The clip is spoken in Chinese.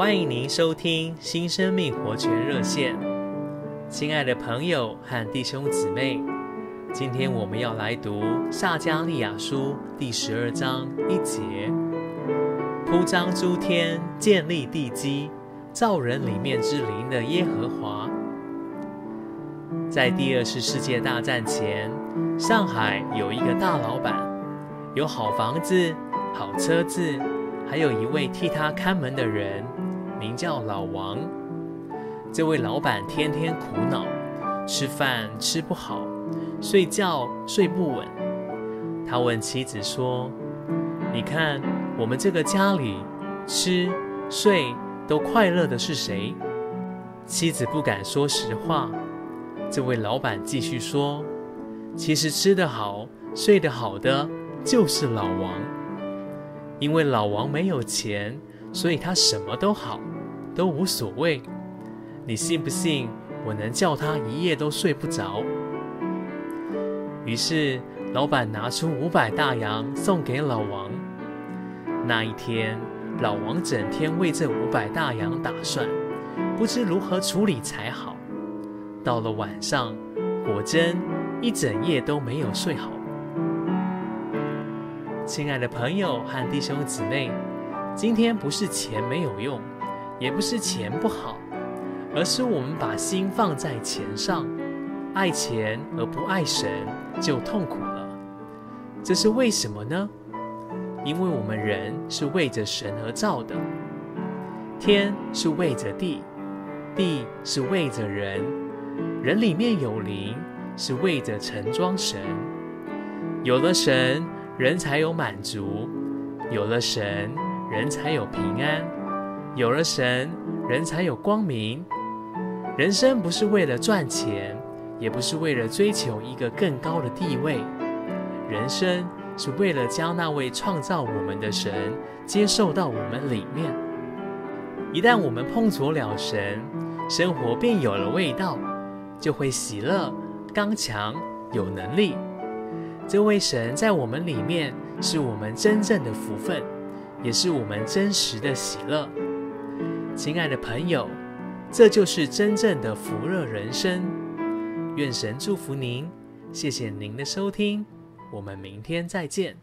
欢迎您收听新生命活泉热线，亲爱的朋友和弟兄姊妹，今天我们要来读撒迦利亚书第十二章一节：铺张诸天，建立地基，造人里面之灵的耶和华。在第二次世界大战前，上海有一个大老板，有好房子、好车子，还有一位替他看门的人。名叫老王，这位老板天天苦恼，吃饭吃不好，睡觉睡不稳。他问妻子说：“你看我们这个家里，吃睡都快乐的是谁？”妻子不敢说实话。这位老板继续说：“其实吃得好、睡得好的就是老王，因为老王没有钱。”所以他什么都好，都无所谓。你信不信？我能叫他一夜都睡不着。于是老板拿出五百大洋送给老王。那一天，老王整天为这五百大洋打算，不知如何处理才好。到了晚上，果真一整夜都没有睡好。亲爱的朋友和弟兄姊妹。今天不是钱没有用，也不是钱不好，而是我们把心放在钱上，爱钱而不爱神，就痛苦了。这是为什么呢？因为我们人是为着神而造的，天是为着地，地是为着人，人里面有灵，是为着承装神。有了神，人才有满足；有了神。人才有平安，有了神，人才有光明。人生不是为了赚钱，也不是为了追求一个更高的地位。人生是为了将那位创造我们的神接受到我们里面。一旦我们碰着了神，生活便有了味道，就会喜乐、刚强、有能力。这位神在我们里面，是我们真正的福分。也是我们真实的喜乐，亲爱的朋友，这就是真正的福乐人生。愿神祝福您，谢谢您的收听，我们明天再见。